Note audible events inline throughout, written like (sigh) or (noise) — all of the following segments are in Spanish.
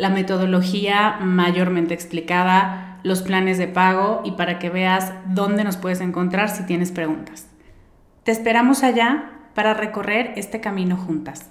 la metodología mayormente explicada, los planes de pago y para que veas dónde nos puedes encontrar si tienes preguntas. Te esperamos allá para recorrer este camino juntas.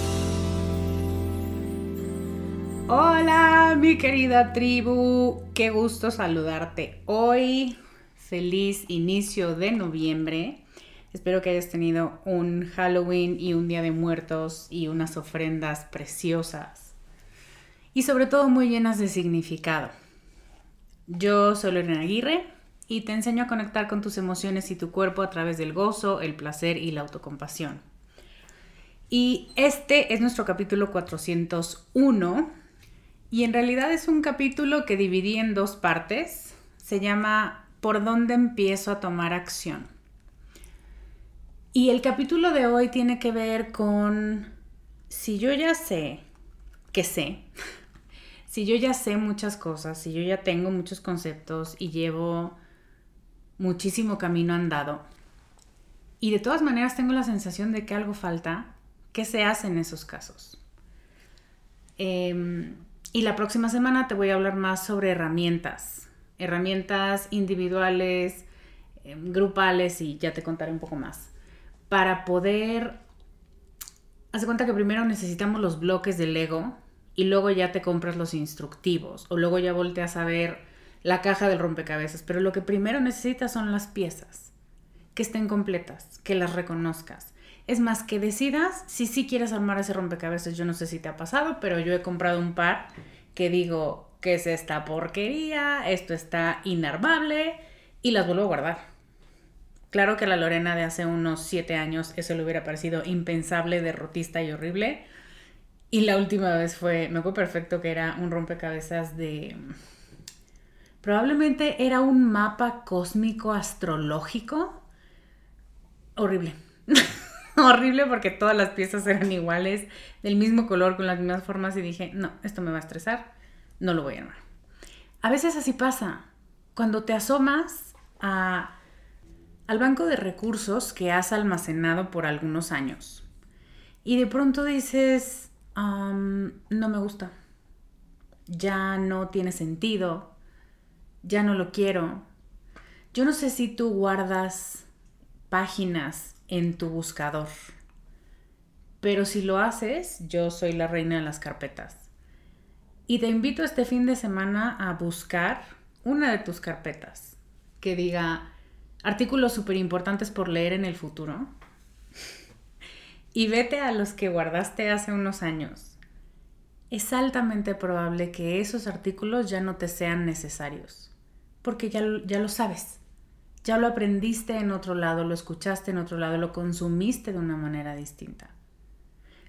Hola, mi querida tribu. Qué gusto saludarte hoy. Feliz inicio de noviembre. Espero que hayas tenido un Halloween y un Día de Muertos y unas ofrendas preciosas. Y sobre todo muy llenas de significado. Yo soy Lorena Aguirre y te enseño a conectar con tus emociones y tu cuerpo a través del gozo, el placer y la autocompasión. Y este es nuestro capítulo 401 y en realidad es un capítulo que dividí en dos partes. Se llama ¿Por dónde empiezo a tomar acción? Y el capítulo de hoy tiene que ver con si yo ya sé que sé, (laughs) si yo ya sé muchas cosas, si yo ya tengo muchos conceptos y llevo muchísimo camino andado, y de todas maneras tengo la sensación de que algo falta, ¿qué se hace en esos casos? Eh, y la próxima semana te voy a hablar más sobre herramientas, herramientas individuales, em, grupales y ya te contaré un poco más. Para poder... Haz cuenta que primero necesitamos los bloques del Lego y luego ya te compras los instructivos o luego ya volteas a ver la caja del rompecabezas. Pero lo que primero necesitas son las piezas, que estén completas, que las reconozcas. Es más, que decidas si sí quieres armar ese rompecabezas. Yo no sé si te ha pasado, pero yo he comprado un par que digo, ¿qué es esta porquería? Esto está inarmable y las vuelvo a guardar. Claro que a la Lorena de hace unos siete años eso le hubiera parecido impensable, derrotista y horrible. Y la última vez fue, me acuerdo perfecto que era un rompecabezas de... Probablemente era un mapa cósmico astrológico. Horrible. (laughs) (laughs) horrible porque todas las piezas eran iguales, del mismo color, con las mismas formas y dije, no, esto me va a estresar, no lo voy a armar. A veces así pasa, cuando te asomas a, al banco de recursos que has almacenado por algunos años y de pronto dices, no me gusta, ya no tiene sentido, ya no lo quiero, Yo no sé si tú guardas páginas en tu buscador, pero si lo haces, yo soy la reina de las carpetas. Y te invito este fin de semana a buscar una de tus carpetas que diga artículos súper importantes por leer en el futuro. Y vete a los que guardaste hace unos años. Es altamente probable que esos artículos ya no te sean necesarios, porque ya, ya lo sabes. Ya lo aprendiste en otro lado, lo escuchaste en otro lado, lo consumiste de una manera distinta.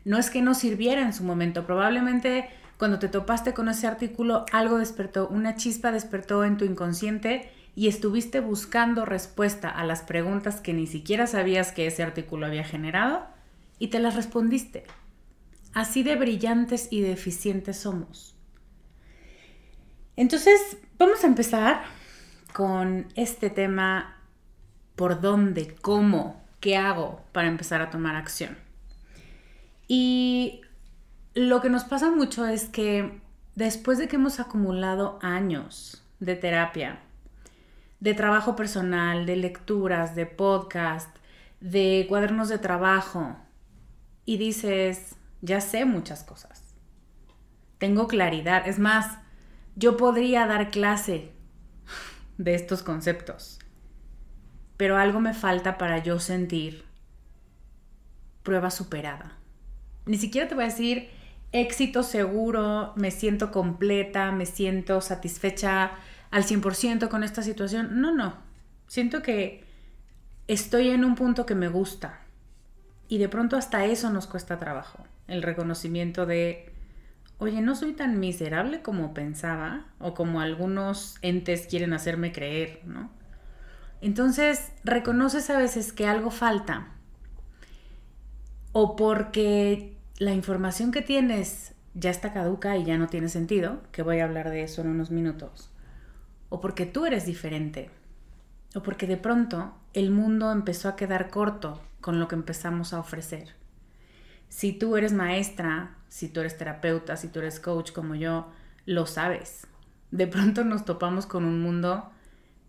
No es que no sirviera en su momento, probablemente cuando te topaste con ese artículo algo despertó, una chispa despertó en tu inconsciente y estuviste buscando respuesta a las preguntas que ni siquiera sabías que ese artículo había generado y te las respondiste. Así de brillantes y de eficientes somos. Entonces, vamos a empezar con este tema, por dónde, cómo, qué hago para empezar a tomar acción. Y lo que nos pasa mucho es que después de que hemos acumulado años de terapia, de trabajo personal, de lecturas, de podcast, de cuadernos de trabajo, y dices, ya sé muchas cosas, tengo claridad, es más, yo podría dar clase de estos conceptos. Pero algo me falta para yo sentir prueba superada. Ni siquiera te voy a decir éxito seguro, me siento completa, me siento satisfecha al 100% con esta situación. No, no. Siento que estoy en un punto que me gusta. Y de pronto hasta eso nos cuesta trabajo. El reconocimiento de oye, no soy tan miserable como pensaba o como algunos entes quieren hacerme creer, ¿no? Entonces, reconoces a veces que algo falta o porque la información que tienes ya está caduca y ya no tiene sentido, que voy a hablar de eso en unos minutos, o porque tú eres diferente, o porque de pronto el mundo empezó a quedar corto con lo que empezamos a ofrecer. Si tú eres maestra, si tú eres terapeuta, si tú eres coach como yo, lo sabes. De pronto nos topamos con un mundo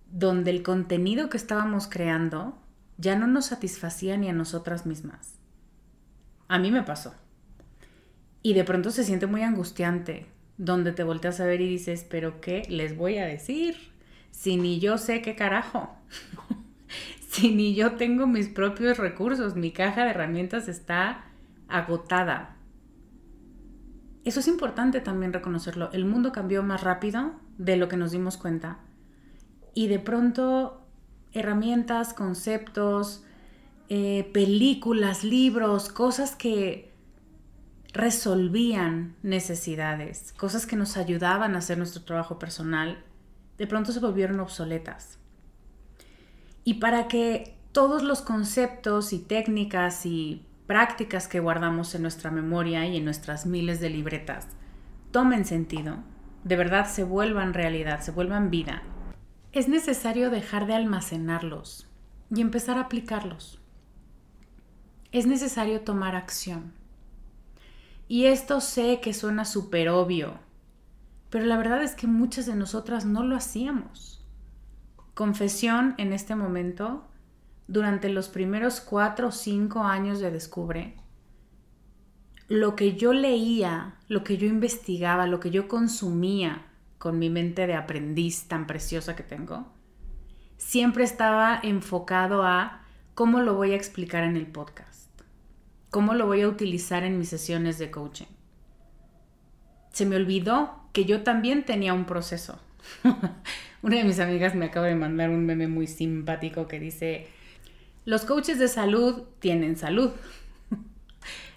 donde el contenido que estábamos creando ya no nos satisfacía ni a nosotras mismas. A mí me pasó. Y de pronto se siente muy angustiante, donde te volteas a ver y dices, pero ¿qué les voy a decir? Si ni yo sé qué carajo. (laughs) si ni yo tengo mis propios recursos, mi caja de herramientas está agotada. Eso es importante también reconocerlo. El mundo cambió más rápido de lo que nos dimos cuenta. Y de pronto herramientas, conceptos, eh, películas, libros, cosas que resolvían necesidades, cosas que nos ayudaban a hacer nuestro trabajo personal, de pronto se volvieron obsoletas. Y para que todos los conceptos y técnicas y prácticas que guardamos en nuestra memoria y en nuestras miles de libretas tomen sentido, de verdad se vuelvan realidad, se vuelvan vida, es necesario dejar de almacenarlos y empezar a aplicarlos. Es necesario tomar acción. Y esto sé que suena súper obvio, pero la verdad es que muchas de nosotras no lo hacíamos. Confesión en este momento, durante los primeros cuatro o cinco años de Descubre, lo que yo leía, lo que yo investigaba, lo que yo consumía con mi mente de aprendiz tan preciosa que tengo, siempre estaba enfocado a cómo lo voy a explicar en el podcast, cómo lo voy a utilizar en mis sesiones de coaching. Se me olvidó que yo también tenía un proceso. (laughs) Una de mis amigas me acaba de mandar un meme muy simpático que dice, los coaches de salud tienen salud.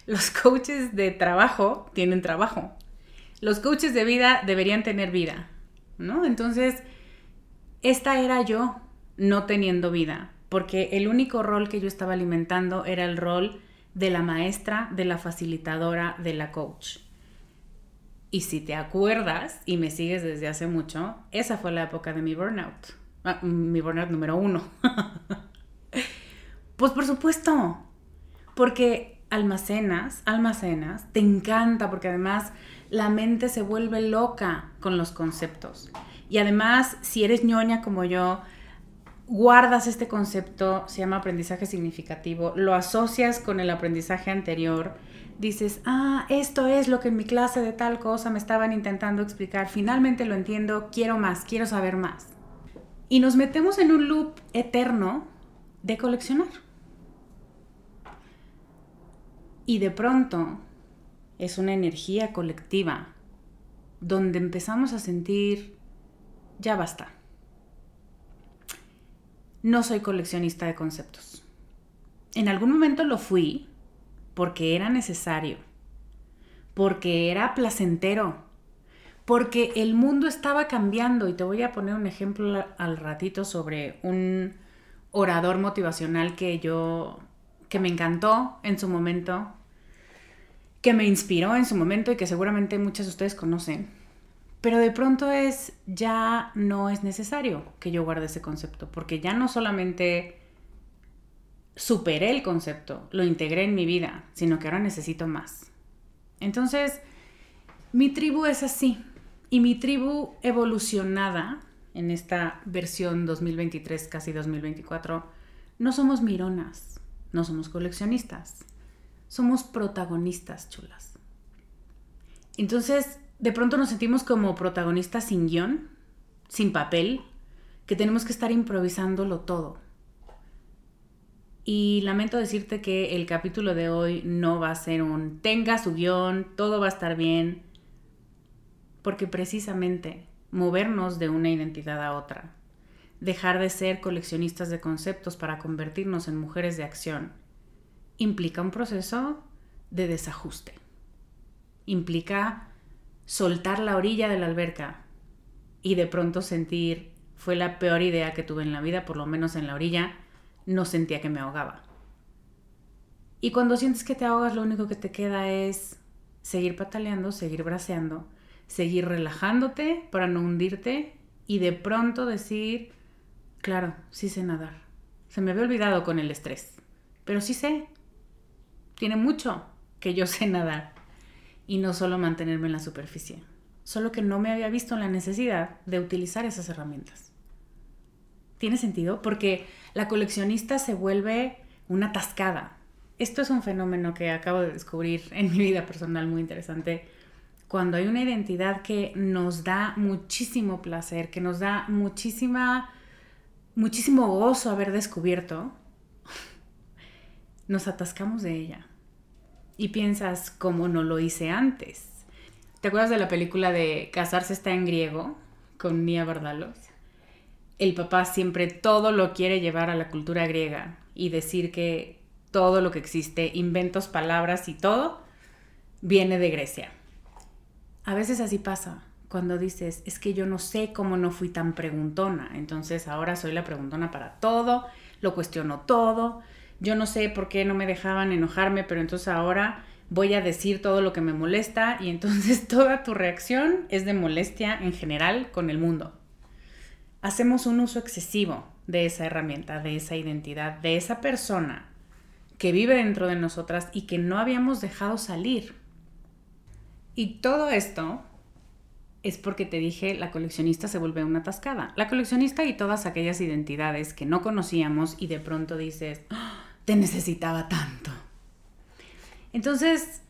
Los coaches de trabajo tienen trabajo. Los coaches de vida deberían tener vida, ¿no? Entonces, esta era yo no teniendo vida, porque el único rol que yo estaba alimentando era el rol de la maestra, de la facilitadora, de la coach. Y si te acuerdas y me sigues desde hace mucho, esa fue la época de mi burnout. Ah, mi burnout número uno. (laughs) Pues por supuesto, porque almacenas, almacenas, te encanta porque además la mente se vuelve loca con los conceptos. Y además, si eres ñoña como yo, guardas este concepto, se llama aprendizaje significativo, lo asocias con el aprendizaje anterior, dices, ah, esto es lo que en mi clase de tal cosa me estaban intentando explicar, finalmente lo entiendo, quiero más, quiero saber más. Y nos metemos en un loop eterno de coleccionar. Y de pronto es una energía colectiva donde empezamos a sentir, ya basta. No soy coleccionista de conceptos. En algún momento lo fui porque era necesario, porque era placentero, porque el mundo estaba cambiando. Y te voy a poner un ejemplo al ratito sobre un orador motivacional que yo, que me encantó en su momento, que me inspiró en su momento y que seguramente muchos de ustedes conocen. Pero de pronto es, ya no es necesario que yo guarde ese concepto, porque ya no solamente superé el concepto, lo integré en mi vida, sino que ahora necesito más. Entonces, mi tribu es así. Y mi tribu evolucionada en esta versión 2023, casi 2024, no somos mironas, no somos coleccionistas, somos protagonistas chulas. Entonces, de pronto nos sentimos como protagonistas sin guion, sin papel, que tenemos que estar improvisándolo todo. Y lamento decirte que el capítulo de hoy no va a ser un tenga su guion, todo va a estar bien, porque precisamente movernos de una identidad a otra, dejar de ser coleccionistas de conceptos para convertirnos en mujeres de acción, implica un proceso de desajuste. Implica soltar la orilla de la alberca y de pronto sentir, fue la peor idea que tuve en la vida, por lo menos en la orilla, no sentía que me ahogaba. Y cuando sientes que te ahogas, lo único que te queda es seguir pataleando, seguir braceando, seguir relajándote para no hundirte y de pronto decir, claro, sí sé nadar. Se me había olvidado con el estrés, pero sí sé, tiene mucho que yo (laughs) sé nadar y no solo mantenerme en la superficie, solo que no me había visto la necesidad de utilizar esas herramientas. ¿Tiene sentido? Porque la coleccionista se vuelve una tascada. Esto es un fenómeno que acabo de descubrir (laughs) en mi vida personal muy interesante. Cuando hay una identidad que nos da muchísimo placer, que nos da muchísima, muchísimo gozo haber descubierto, (laughs) nos atascamos de ella. Y piensas, ¿cómo no lo hice antes? ¿Te acuerdas de la película de Casarse está en griego con Mia Bardalos? El papá siempre todo lo quiere llevar a la cultura griega y decir que todo lo que existe, inventos, palabras y todo, viene de Grecia. A veces así pasa cuando dices, es que yo no sé cómo no fui tan preguntona, entonces ahora soy la preguntona para todo, lo cuestiono todo, yo no sé por qué no me dejaban enojarme, pero entonces ahora voy a decir todo lo que me molesta y entonces (laughs) toda tu reacción es de molestia en general con el mundo. Hacemos un uso excesivo de esa herramienta, de esa identidad, de esa persona que vive dentro de nosotras y que no habíamos dejado salir. Y todo esto es porque te dije, la coleccionista se vuelve una atascada. La coleccionista y todas aquellas identidades que no conocíamos y de pronto dices, ¡Ah! Te necesitaba tanto. Entonces,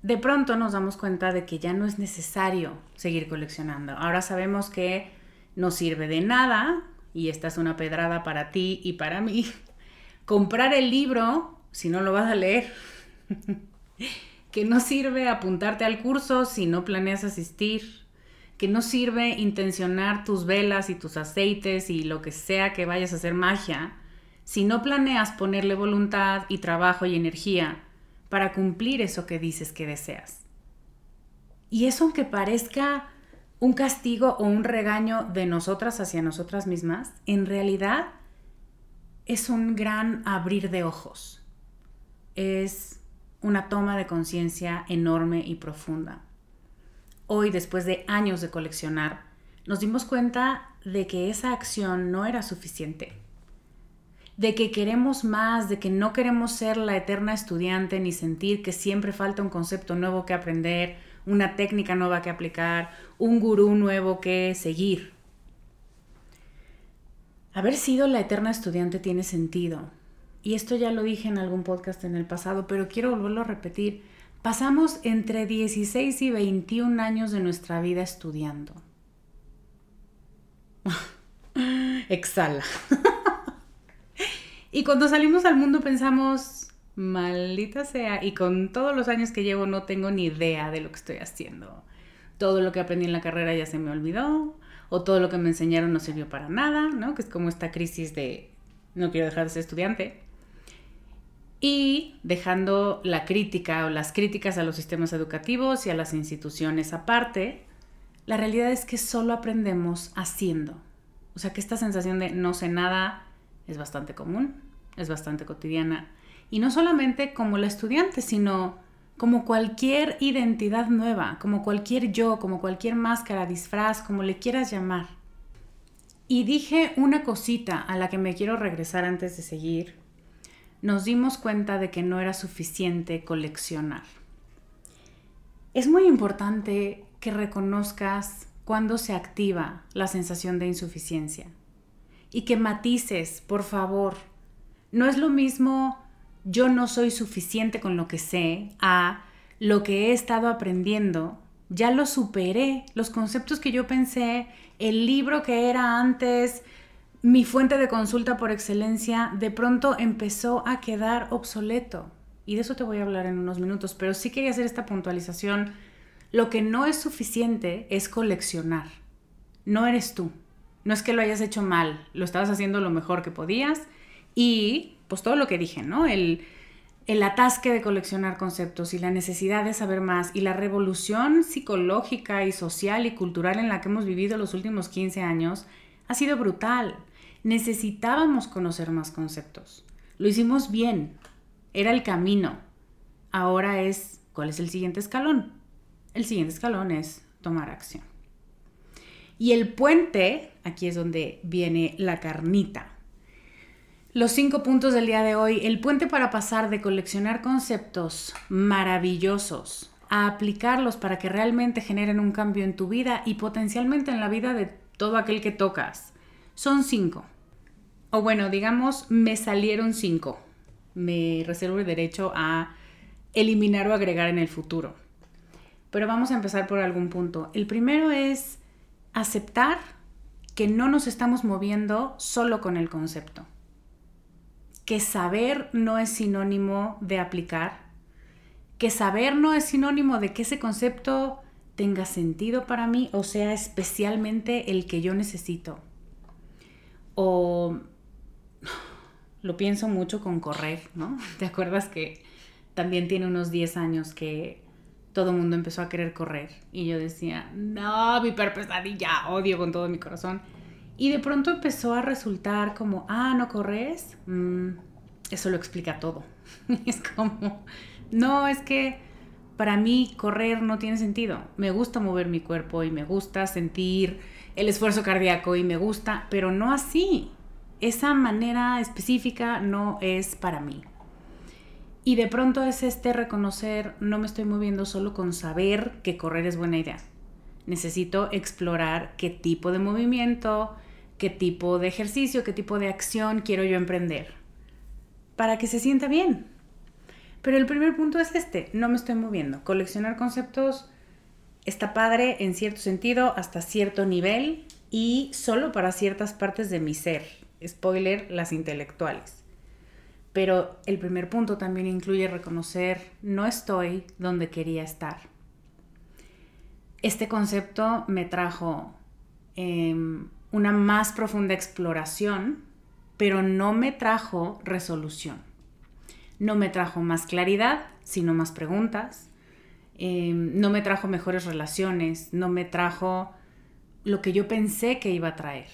de pronto nos damos cuenta de que ya no es necesario seguir coleccionando. Ahora sabemos que no sirve de nada, y esta es una pedrada para ti y para mí, (laughs) comprar el libro si no lo vas a leer. (laughs) que no sirve apuntarte al curso si no planeas asistir, que no sirve intencionar tus velas y tus aceites y lo que sea que vayas a hacer magia si no planeas ponerle voluntad y trabajo y energía para cumplir eso que dices que deseas. Y eso aunque parezca un castigo o un regaño de nosotras hacia nosotras mismas, en realidad es un gran abrir de ojos. Es una toma de conciencia enorme y profunda. Hoy, después de años de coleccionar, nos dimos cuenta de que esa acción no era suficiente de que queremos más, de que no queremos ser la eterna estudiante ni sentir que siempre falta un concepto nuevo que aprender, una técnica nueva que aplicar, un gurú nuevo que seguir. Haber sido la eterna estudiante tiene sentido. Y esto ya lo dije en algún podcast en el pasado, pero quiero volverlo a repetir. Pasamos entre 16 y 21 años de nuestra vida estudiando. (laughs) Exhala. (laughs) y cuando salimos al mundo pensamos, maldita sea, y con todos los años que llevo no tengo ni idea de lo que estoy haciendo. Todo lo que aprendí en la carrera ya se me olvidó, o todo lo que me enseñaron no sirvió para nada, ¿no? Que es como esta crisis de no quiero dejar de ser estudiante. Y dejando la crítica o las críticas a los sistemas educativos y a las instituciones aparte, la realidad es que solo aprendemos haciendo. O sea que esta sensación de no sé nada es bastante común, es bastante cotidiana. Y no solamente como la estudiante, sino como cualquier identidad nueva, como cualquier yo, como cualquier máscara, disfraz, como le quieras llamar. Y dije una cosita a la que me quiero regresar antes de seguir. Nos dimos cuenta de que no era suficiente coleccionar. Es muy importante que reconozcas cuando se activa la sensación de insuficiencia y que matices, por favor. No es lo mismo yo no soy suficiente con lo que sé a lo que he estado aprendiendo, ya lo superé, los conceptos que yo pensé, el libro que era antes mi fuente de consulta por excelencia, de pronto empezó a quedar obsoleto. Y de eso te voy a hablar en unos minutos, pero sí quería hacer esta puntualización. Lo que no es suficiente es coleccionar. No eres tú. No es que lo hayas hecho mal, lo estabas haciendo lo mejor que podías y pues todo lo que dije, ¿no? El, el atasque de coleccionar conceptos y la necesidad de saber más y la revolución psicológica y social y cultural en la que hemos vivido los últimos 15 años ha sido brutal. Necesitábamos conocer más conceptos. Lo hicimos bien. Era el camino. Ahora es, ¿cuál es el siguiente escalón? El siguiente escalón es tomar acción. Y el puente, aquí es donde viene la carnita. Los cinco puntos del día de hoy, el puente para pasar de coleccionar conceptos maravillosos a aplicarlos para que realmente generen un cambio en tu vida y potencialmente en la vida de todo aquel que tocas. Son cinco. O bueno, digamos, me salieron cinco. Me reservo el derecho a eliminar o agregar en el futuro. Pero vamos a empezar por algún punto. El primero es aceptar que no nos estamos moviendo solo con el concepto que saber no es sinónimo de aplicar, que saber no es sinónimo de que ese concepto tenga sentido para mí o sea especialmente el que yo necesito. O (sighs) lo pienso mucho con correr, ¿no? (laughs) ¿Te acuerdas que también tiene unos 10 años que todo el mundo empezó a querer correr? Y yo decía, no, mi pesadilla, odio con todo mi corazón. Y de pronto empezó a resultar como, ah, ¿no corres? Mm, eso lo explica todo. (laughs) es como, no, es que para mí correr no tiene sentido. Me gusta mover mi cuerpo y me gusta sentir el esfuerzo cardíaco y me gusta, pero no así. Esa manera específica no es para mí. Y de pronto es este reconocer, no me estoy moviendo solo con saber que correr es buena idea. Necesito explorar qué tipo de movimiento, qué tipo de ejercicio, qué tipo de acción quiero yo emprender para que se sienta bien. Pero el primer punto es este, no me estoy moviendo. Coleccionar conceptos está padre en cierto sentido hasta cierto nivel y solo para ciertas partes de mi ser. Spoiler, las intelectuales. Pero el primer punto también incluye reconocer no estoy donde quería estar. Este concepto me trajo em, una más profunda exploración, pero no me trajo resolución. No me trajo más claridad, sino más preguntas. Em, no me trajo mejores relaciones, no me trajo lo que yo pensé que iba a traer.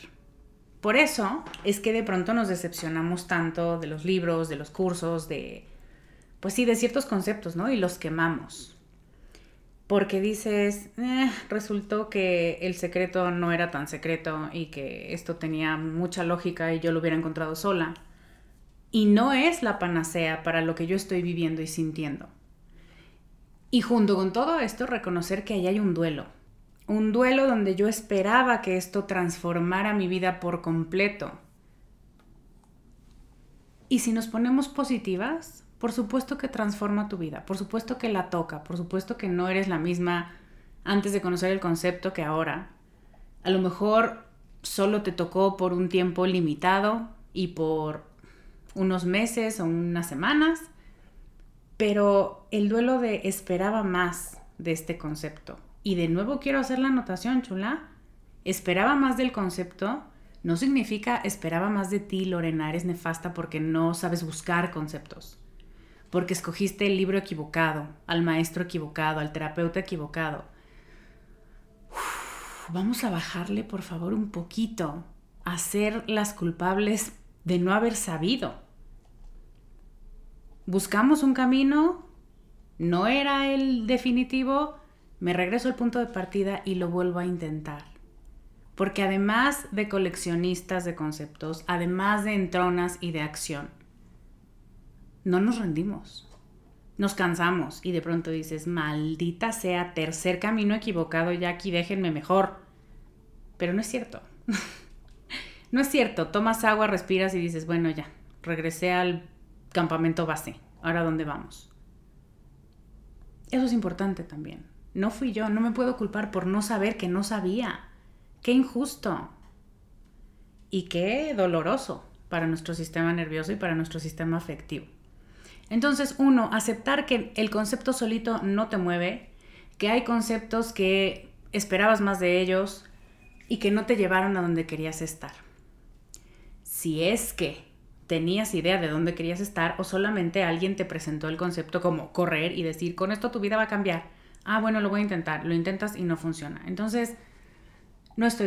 Por eso es que de pronto nos decepcionamos tanto de los libros, de los cursos, de, pues sí, de ciertos conceptos, ¿no? Y los quemamos porque dices, eh, resultó que el secreto no era tan secreto y que esto tenía mucha lógica y yo lo hubiera encontrado sola. Y no es la panacea para lo que yo estoy viviendo y sintiendo. Y junto con todo esto, reconocer que ahí hay un duelo. Un duelo donde yo esperaba que esto transformara mi vida por completo. Y si nos ponemos positivas, por supuesto que transforma tu vida, por supuesto que la toca, por supuesto que no eres la misma antes de conocer el concepto que ahora. A lo mejor solo te tocó por un tiempo limitado y por unos meses o unas semanas, pero el duelo de esperaba más de este concepto. Y de nuevo quiero hacer la anotación, chula. Esperaba más del concepto no significa esperaba más de ti, Lorena, eres nefasta porque no sabes buscar conceptos. Porque escogiste el libro equivocado, al maestro equivocado, al terapeuta equivocado. vamos a bajarle, por favor, un poquito a ser las culpables de no haber sabido. Buscamos un camino, no era el definitivo, me regreso al punto de partida y lo vuelvo a intentar porque además de coleccionistas de conceptos, además de entronas y de acción, no nos rendimos. Nos cansamos y de pronto dices, maldita sea, tercer camino equivocado, ya aquí déjenme mejor. Pero no es cierto. (laughs) no es cierto. Tomas agua, respiras y dices, bueno, ya, regresé al campamento base. Ahora, ¿dónde vamos? Eso es importante también. No fui yo, no me puedo culpar por no saber que no sabía. Qué injusto y qué doloroso para nuestro sistema nervioso y para nuestro sistema afectivo. Entonces, uno, aceptar que el concepto solito no te mueve, que hay conceptos que esperabas más de ellos y que no te llevaron a donde querías estar. Si es que tenías idea de dónde querías estar o solamente alguien te presentó el concepto como correr y decir, con esto tu vida va a cambiar. Ah, bueno, lo voy a intentar. Lo intentas y no funciona. Entonces, no estoy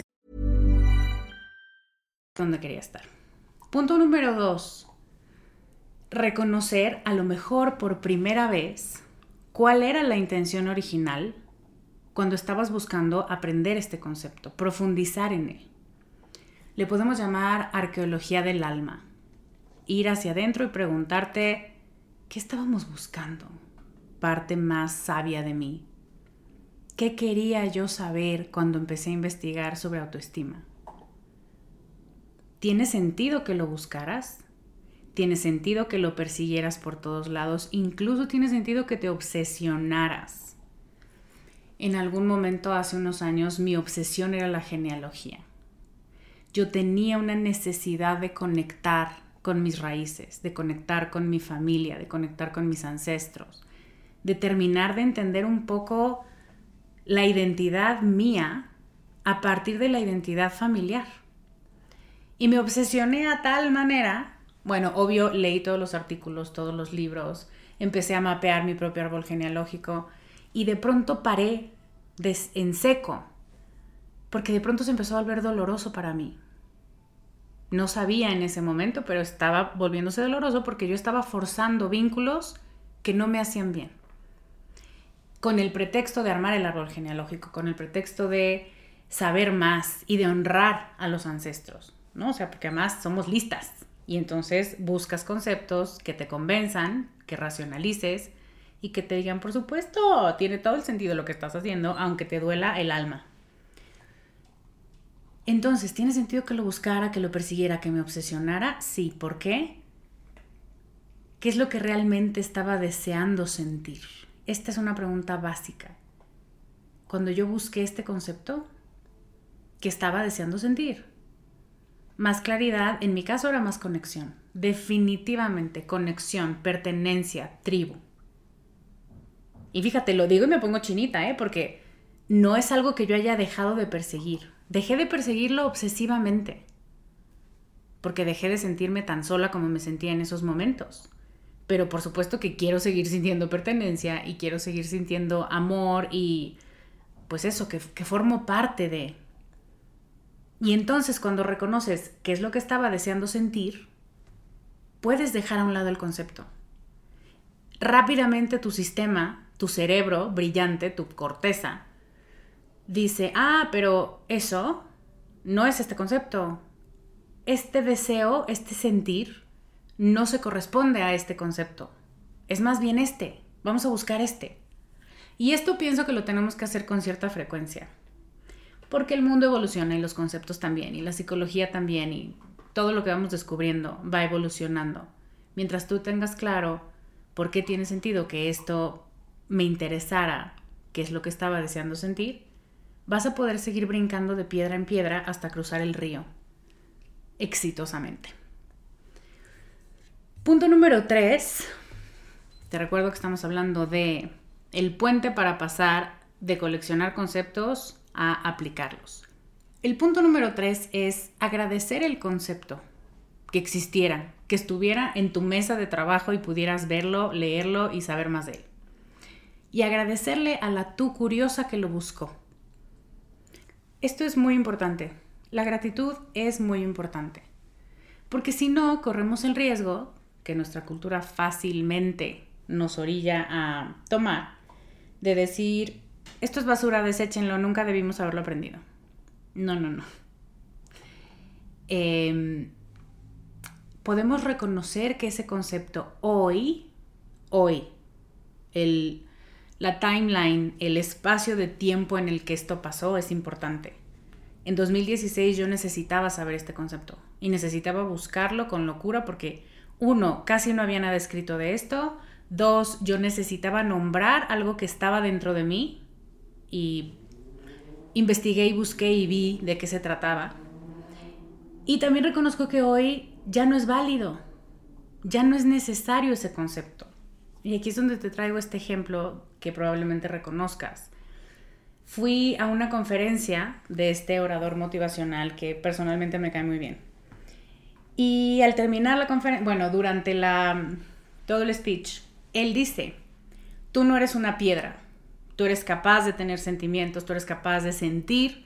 Donde quería estar. Punto número dos, reconocer a lo mejor por primera vez cuál era la intención original cuando estabas buscando aprender este concepto, profundizar en él. Le podemos llamar arqueología del alma. Ir hacia adentro y preguntarte, ¿qué estábamos buscando? Parte más sabia de mí. ¿Qué quería yo saber cuando empecé a investigar sobre autoestima? ¿Tiene sentido que lo buscaras? ¿Tiene sentido que lo persiguieras por todos lados? Incluso tiene sentido que te obsesionaras. En algún momento hace unos años mi obsesión era la genealogía. Yo tenía una necesidad de conectar con mis raíces, de conectar con mi familia, de conectar con mis ancestros, de terminar de entender un poco la identidad mía a partir de la identidad familiar. Y me obsesioné a tal manera, bueno, obvio, leí todos los artículos, todos los libros, empecé a mapear mi propio árbol genealógico y de pronto paré en seco, porque de pronto se empezó a volver doloroso para mí. No sabía en ese momento, pero estaba volviéndose doloroso porque yo estaba forzando vínculos que no me hacían bien. Con el pretexto de armar el árbol genealógico, con el pretexto de saber más y de honrar a los ancestros. ¿No? O sea, porque además somos listas y entonces buscas conceptos que te convenzan, que racionalices y que te digan, por supuesto, tiene todo el sentido lo que estás haciendo, aunque te duela el alma. Entonces, ¿tiene sentido que lo buscara, que lo persiguiera, que me obsesionara? Sí, ¿por qué? ¿Qué es lo que realmente estaba deseando sentir? Esta es una pregunta básica. Cuando yo busqué este concepto, ¿qué estaba deseando sentir? Más claridad, en mi caso era más conexión. Definitivamente, conexión, pertenencia, tribu. Y fíjate, lo digo y me pongo chinita, ¿eh? Porque no es algo que yo haya dejado de perseguir. Dejé de perseguirlo obsesivamente. Porque dejé de sentirme tan sola como me sentía en esos momentos. Pero por supuesto que quiero seguir sintiendo pertenencia y quiero seguir sintiendo amor y pues eso, que, que formo parte de, Y entonces cuando reconoces qué es lo que estaba deseando sentir, puedes dejar a un lado el concepto. Rápidamente tu sistema, tu cerebro brillante, tu corteza, dice, ah, pero eso no es este concepto. Este deseo, este sentir, no se corresponde a este concepto. Es más bien este. Vamos a buscar este. Y esto pienso que lo tenemos que hacer con cierta frecuencia. Porque el mundo evoluciona y los conceptos también, y la psicología también, y todo lo que vamos descubriendo va evolucionando. Mientras tú tengas claro por qué tiene sentido que esto me interesara, qué es lo que estaba deseando sentir, vas a poder seguir brincando de piedra en piedra hasta cruzar el río exitosamente. Punto número 3. Te recuerdo que estamos hablando de el puente para pasar de coleccionar conceptos a aplicarlos. El punto número 3 es agradecer el concepto que existiera, que estuviera en tu mesa de trabajo y pudieras verlo, leerlo y saber más de él. Y agradecerle a la tú curiosa que lo buscó. Esto es muy importante. La gratitud es muy importante. Porque si no, corremos el riesgo, que nuestra cultura fácilmente nos orilla a tomar, de decir, esto es basura, deséchenlo, nunca debimos haberlo aprendido. No, no, no. Em, podemos reconocer que ese concepto hoy, hoy, la timeline, el espacio de tiempo en el que esto pasó es importante. En 2016 yo necesitaba saber este concepto y necesitaba buscarlo con locura porque, uno, casi no había nada escrito de esto, dos, yo necesitaba nombrar algo que estaba dentro de mí y investigué y busqué y vi de qué se trataba. Y también reconozco que hoy ya no es válido, ya no es necesario ese concepto. Y aquí es donde te traigo este ejemplo que probablemente reconozcas. Fui a una conferencia de este orador motivacional que personalmente me cae muy bien. Y al terminar la conferencia, bueno, durante la, todo el speech, él dice, tú no eres una piedra, tú eres capaz de tener sentimientos, tú eres capaz de sentir,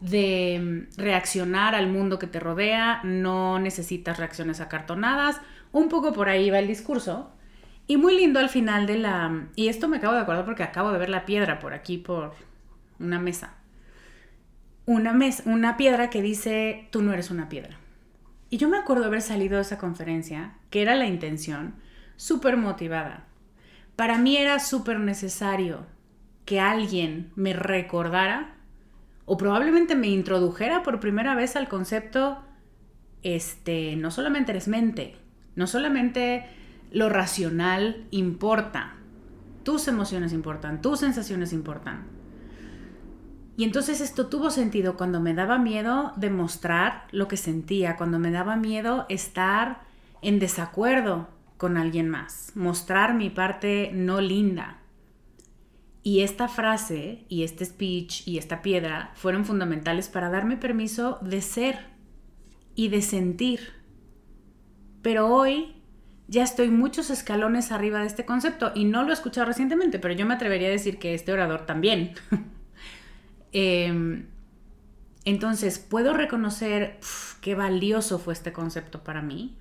de mm, reaccionar al mundo que te rodea, no necesitas reacciones acartonadas, un poco por ahí va el discurso. Y muy lindo al final de la... Y esto me acabo de acordar porque acabo de ver la piedra por aquí, por una mesa. Una, mesa, una piedra que dice, tú no eres una piedra. Y yo me acuerdo haber salido de esa conferencia, que era la intención, súper motivada. Para mí era súper necesario que alguien me recordara o probablemente me introdujera por primera vez al concepto, este, no solamente eres mente, no solamente lo racional importa, tus emociones importan, tus sensaciones importan. Y entonces esto tuvo sentido cuando me daba miedo demostrar lo que sentía, cuando me daba miedo estar en desacuerdo con alguien más, mostrar mi parte no linda. Y esta frase y este speech y esta piedra fueron fundamentales para darme permiso de ser y de sentir. Pero hoy ya estoy muchos escalones arriba de este concepto y no lo he escuchado recientemente, pero yo me atrevería a decir que este orador también. (laughs) Em, entonces, puedo reconocer qué valioso fue este concepto para mí.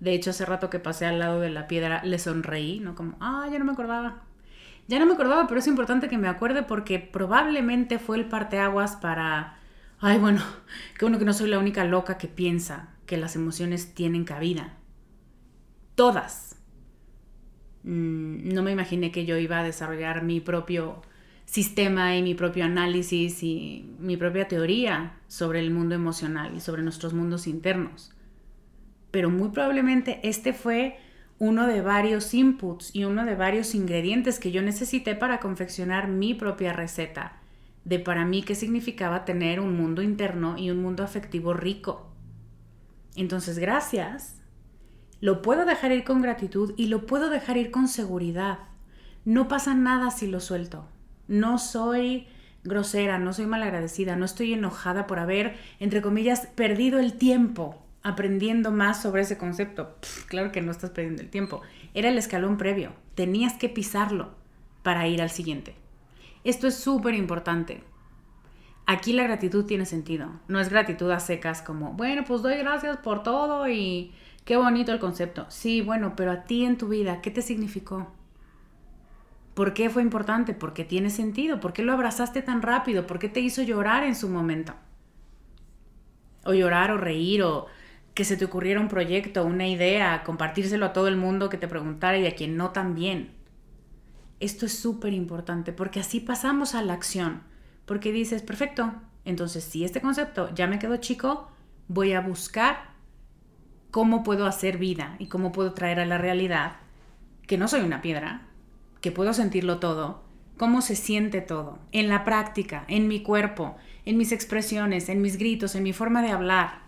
De hecho, hace rato que pasé al lado de la piedra, le sonreí, ¿no? Como, ah, ya no me acordaba. Ya no me acordaba, pero es importante que me acuerde porque probablemente fue el parteaguas para. Ay, bueno, qué bueno que no soy la única loca que piensa que las emociones tienen cabida. Todas. Mm, no me imaginé que yo iba a desarrollar mi propio sistema y mi propio análisis y mi propia teoría sobre el mundo emocional y sobre nuestros mundos internos. Pero muy probablemente este fue uno de varios inputs y uno de varios ingredientes que yo necesité para confeccionar mi propia receta de para mí qué significaba tener un mundo interno y un mundo afectivo rico. Entonces, gracias. Lo puedo dejar ir con gratitud y lo puedo dejar ir con seguridad. No pasa nada si lo suelto. No soy grosera, no soy malagradecida, no estoy enojada por haber, entre comillas, perdido el tiempo aprendiendo más sobre ese concepto. claro que no estás perdiendo el tiempo. Era el escalón previo. Tenías que pisarlo para ir al siguiente. Esto es súper importante. Aquí la gratitud tiene sentido. No es gratitud a secas como, bueno, pues doy gracias por todo y qué bonito el concepto. Sí, bueno, pero a ti en tu vida, ¿qué te significó? ¿Por qué fue importante? ¿Por qué tiene sentido? ¿Por qué lo abrazaste tan rápido? ¿Por qué te hizo llorar en su momento? O llorar o reír o que se te ocurriera un proyecto, una idea, compartírselo a todo el mundo que te preguntara y a quien no también. Esto es súper importante porque así pasamos a la acción porque dices, perfecto, entonces si este concepto ya me quedó chico, voy a buscar cómo puedo hacer vida y cómo puedo traer a la realidad que no soy una piedra, que puedo sentirlo todo, cómo se siente todo, en la práctica, en mi cuerpo, en mis expresiones, en mis gritos, en mi forma de hablar.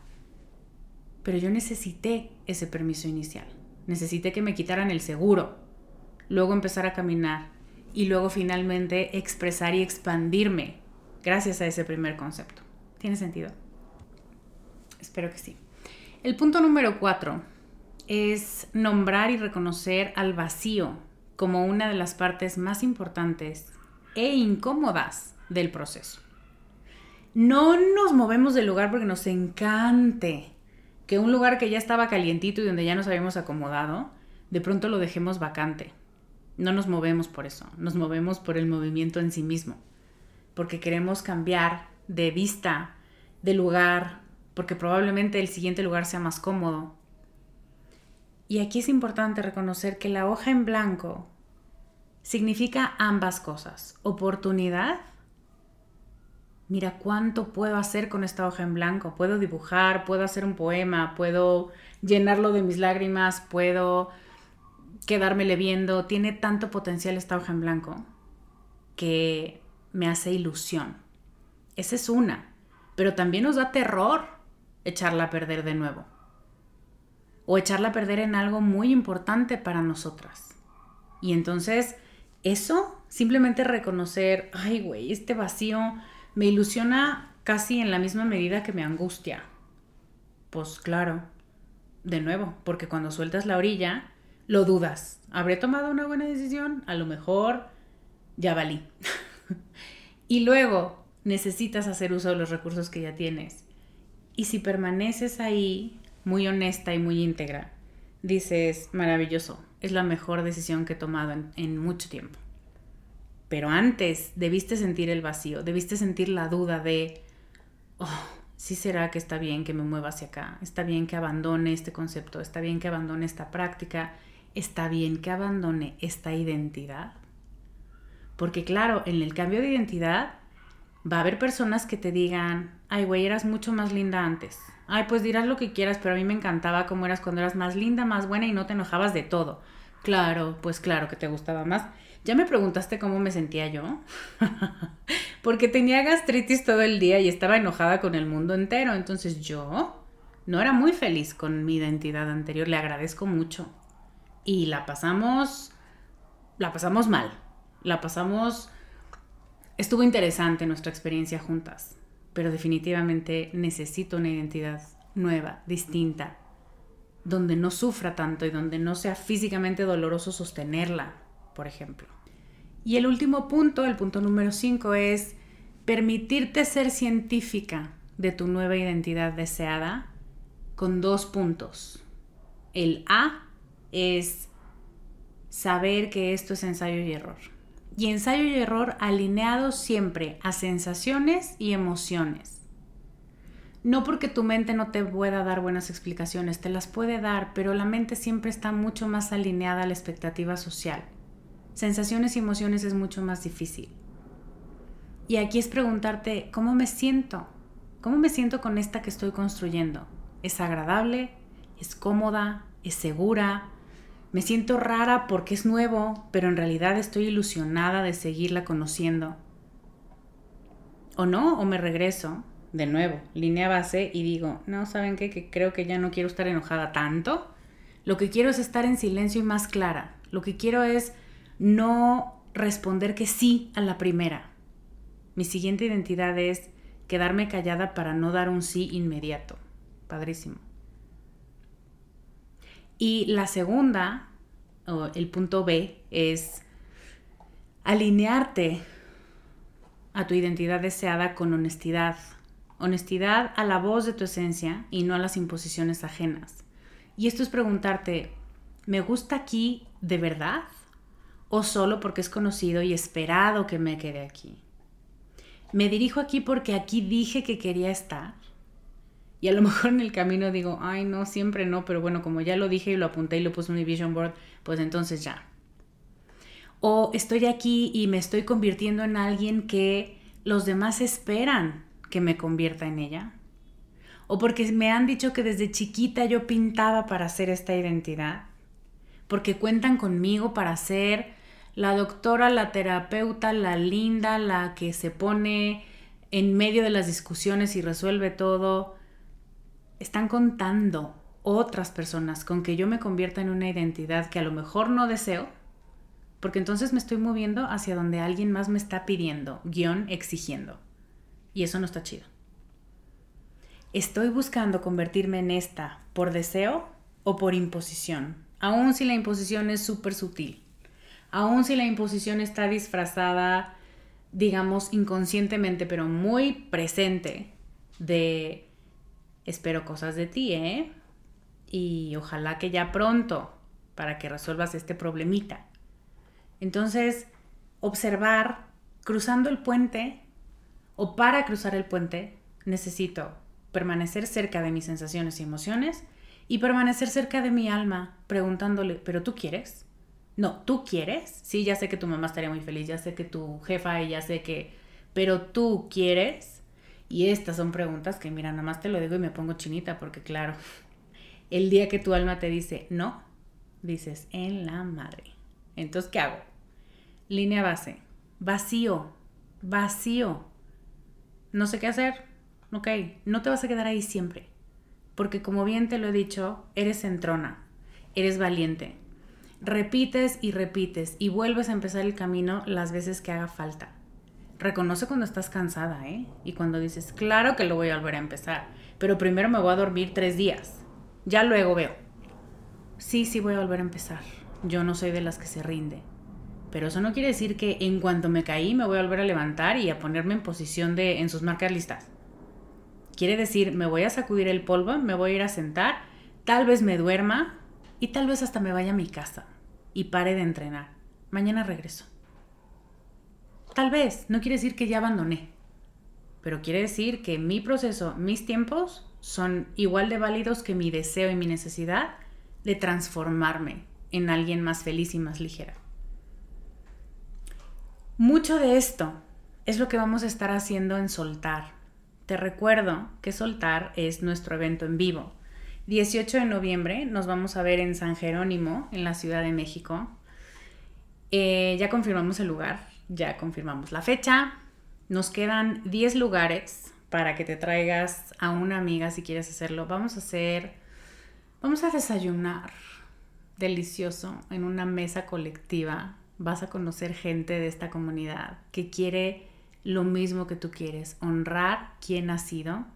Pero yo necesité ese permiso inicial, necesité que me quitaran el seguro, luego empezar a caminar y luego finalmente expresar y expandirme gracias a ese primer concepto. ¿Tiene sentido? Espero que sí. El punto número cuatro es nombrar y reconocer al vacío como una de las partes más importantes e incómodas del proceso. No nos movemos del lugar porque nos encante que un lugar que ya estaba calientito y donde ya nos habíamos acomodado, de pronto lo dejemos vacante. No nos movemos por eso, nos movemos por el movimiento en sí mismo porque queremos cambiar de vista, de lugar, porque probablemente el siguiente lugar sea más cómodo. Y aquí es importante reconocer que la hoja en blanco significa ambas cosas. Oportunidad. Mira cuánto puedo hacer con esta hoja en blanco. Puedo dibujar, puedo hacer un poema, puedo llenarlo de mis lágrimas, puedo quedármele viendo. Tiene tanto potencial esta hoja en blanco que me hace ilusión. Esa es una. Pero también nos da terror echarla a perder de nuevo. O echarla a perder en algo muy importante para nosotras. Y entonces, eso, simplemente reconocer, ay, güey, este vacío me ilusiona casi en la misma medida que me angustia. Pues claro, de nuevo, porque cuando sueltas la orilla, lo dudas. ¿Habré tomado una buena decisión? A lo mejor ya valí. (laughs) y luego necesitas hacer uso de los recursos que ya tienes. Y si permaneces ahí, muy honesta y muy íntegra, dices, maravilloso, es la mejor decisión que he tomado en, mucho tiempo. Pero antes debiste sentir el vacío, debiste sentir la duda de, oh, sí será que está bien que me mueva hacia acá, está bien que abandone este concepto, está bien que abandone esta práctica, está bien que abandone esta identidad. Porque claro, en el cambio de identidad va a haber personas que te digan, ay, güey, eras mucho más linda antes. Ay, pues dirás lo que quieras, pero a mí me encantaba cómo eras cuando eras más linda, más buena y no te enojabas de todo. Claro, pues claro que te gustaba más. Ya me preguntaste cómo me sentía yo. (laughs) Porque tenía gastritis todo el día y estaba enojada con el mundo entero. Entonces yo no era muy feliz con mi identidad anterior. Le agradezco mucho. Y la pasamos, la pasamos mal la pasamos, estuvo interesante nuestra experiencia juntas, pero definitivamente necesito una identidad nueva, distinta, donde no sufra tanto y donde no sea físicamente doloroso sostenerla, por ejemplo. Y el último punto, el punto número 5, es permitirte ser científica de tu nueva identidad deseada con dos puntos. El A es saber que esto es ensayo y error y ensayo y error alineados siempre a sensaciones y emociones. No porque tu mente no te pueda dar buenas explicaciones, te las puede dar, pero la mente siempre está mucho más alineada a la expectativa social. Sensaciones y emociones es mucho más difícil. Y aquí es preguntarte, ¿cómo me siento? ¿Cómo me siento con esta que estoy construyendo? ¿Es agradable? ¿Es cómoda? ¿Es segura? Me siento rara porque es nuevo, pero en realidad estoy ilusionada de seguirla conociendo. O no, o me regreso de nuevo, línea base y digo, no, ¿saben qué? Que creo que ya no quiero estar enojada tanto. Lo que quiero es estar en silencio y más clara. Lo que quiero es no responder que sí a la primera. Mi siguiente identidad es quedarme callada para no dar un sí inmediato. Padrísimo. Y la segunda, o el punto B, es alinearte a tu identidad deseada con honestidad. Honestidad a la voz de tu esencia y no a las imposiciones ajenas. Y esto es preguntarte, ¿me gusta aquí de verdad? ¿O solo porque es conocido y esperado que me quede aquí? ¿Me dirijo aquí porque aquí dije que quería estar? Y a lo (laughs) mejor en el camino digo, ay, no, siempre no, pero bueno, como ya lo dije y lo apunté y lo puse en mi vision board, pues entonces ya. O estoy aquí y me estoy convirtiendo en alguien que los demás esperan que me convierta en ella. O porque me han dicho que desde chiquita yo pintaba para hacer esta identidad. Porque cuentan conmigo para ser la doctora, la terapeuta, la linda, la que se pone en medio de las discusiones y resuelve todo están contando otras personas con que yo me convierta en una identidad que a lo mejor no deseo, porque entonces me estoy moviendo hacia donde alguien más me está pidiendo, guion exigiendo. Y eso no está chido. Estoy buscando convertirme en esta por deseo o por imposición, aun si la imposición es súper sutil, aun si la imposición está disfrazada, digamos, inconscientemente, pero muy presente de Espero cosas de ti, ¿eh? Y ojalá que ya pronto para que resuelvas este problemita. Entonces, observar cruzando el puente o para cruzar el puente necesito permanecer cerca de mis sensaciones y emociones y permanecer cerca de mi alma preguntándole, ¿pero tú quieres? No, ¿tú quieres? Sí, ya sé que tu mamá estaría muy feliz, ya sé que tu jefa y ya sé que, pero tú quieres? Y estas son preguntas que, mira, nada más te lo digo y me pongo chinita porque, claro, el día que tu alma te dice no, dices en la madre. Entonces, ¿qué hago? Línea base, vacío, vacío. No sé qué hacer. Ok, no te vas a quedar ahí siempre. Porque como bien te lo he dicho, eres entrona, eres valiente. Repites y repites y vuelves a empezar el camino las veces que haga falta reconoce cuando estás cansada, ¿eh? Y cuando dices, claro que lo voy a volver a empezar, pero primero me voy a dormir tres días. Ya luego veo. Sí, sí voy a volver a empezar. Yo no soy de las que se rinde. Pero eso no quiere decir que en cuanto me caí me voy a volver a levantar y a ponerme en posición de en sus marcas listas. Quiere decir, me voy a sacudir el polvo, me voy a ir a sentar, tal vez me duerma y tal vez hasta me vaya a mi casa y pare de entrenar. Mañana regreso. Tal vez, no quiere decir que ya abandoné, pero quiere decir que mi proceso, mis tiempos son igual de válidos que mi deseo y mi necesidad de transformarme en alguien más feliz y más ligera. Mucho de esto es lo que vamos a estar haciendo en Soltar. Te recuerdo que Soltar es nuestro evento en vivo. 18 de noviembre nos vamos a ver en San Jerónimo, en la Ciudad de México. Eh, ya confirmamos el lugar, ya confirmamos la fecha. Nos quedan 10 lugares para que te traigas a una amiga si quieres hacerlo. Vamos a hacer, vamos a desayunar delicioso en una mesa colectiva. Vas a conocer gente de esta comunidad que quiere lo mismo que tú quieres, honrar quién ha sido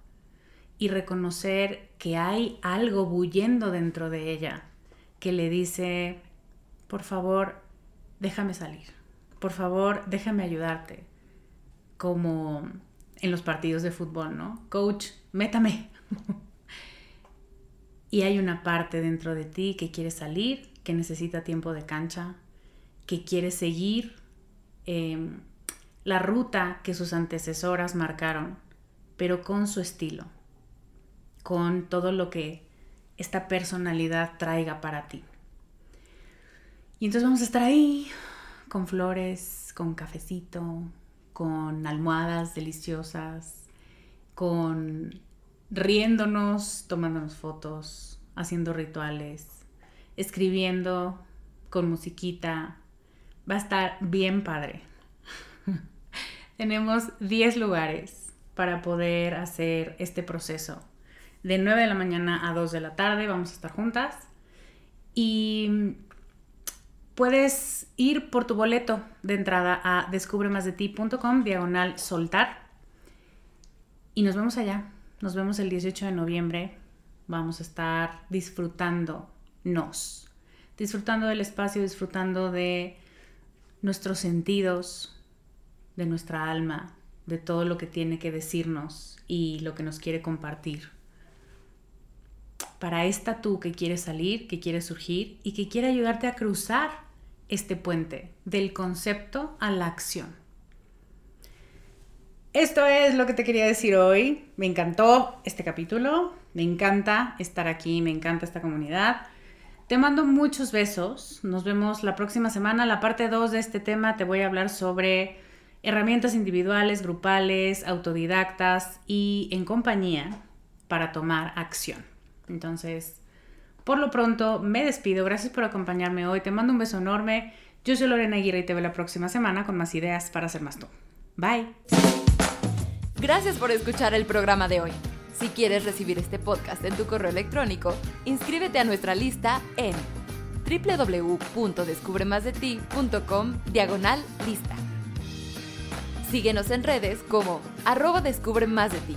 y reconocer que hay algo bullendo dentro de ella que le dice, por favor, déjame salir por favor, déjame ayudarte. Como en los partidos de fútbol, ¿no? Coach, métame. (laughs) y hay una parte dentro de ti que quiere salir, que necesita tiempo de cancha, que quiere seguir em, la ruta que sus antecesoras marcaron, pero con su estilo, con todo lo que esta personalidad traiga para ti. Y entonces vamos a estar ahí con flores, con cafecito, con almohadas deliciosas, con riéndonos, tomándonos fotos, haciendo rituales, escribiendo con musiquita. Va a estar bien padre. (laughs) Tenemos 10 lugares para poder hacer este proceso. De 9 de la mañana a 2 de la tarde vamos a estar juntas. Y puedes ir por tu boleto de entrada a descubremasdeti.com diagonal soltar y nos vemos allá. Nos vemos el 18 de noviembre. Vamos a estar disfrutándonos, disfrutando del espacio, disfrutando de nuestros sentidos, de nuestra alma, de todo lo que tiene que decirnos y lo que nos quiere compartir. Para esta tú que quiere salir, que quiere surgir y que quiere ayudarte a cruzar este puente del concepto a la acción. Esto es lo que te quería decir hoy. Me encantó este capítulo, me encanta estar aquí, me encanta esta comunidad. Te mando muchos besos. Nos vemos la próxima semana. La parte 2 de este tema te voy a hablar sobre herramientas individuales, grupales, autodidactas y en compañía para tomar acción. Entonces, por lo pronto, me despido. Gracias por acompañarme hoy. Te mando un beso enorme. Yo soy Lorena Aguirre y te veo la próxima semana con más ideas para ser más tú. Bye. Gracias por escuchar el programa de hoy. Si quieres recibir este podcast en tu correo electrónico, inscríbete a nuestra lista en www.descubremasdeti.com diagonal lista. Síguenos en redes como arroba descubre más de ti.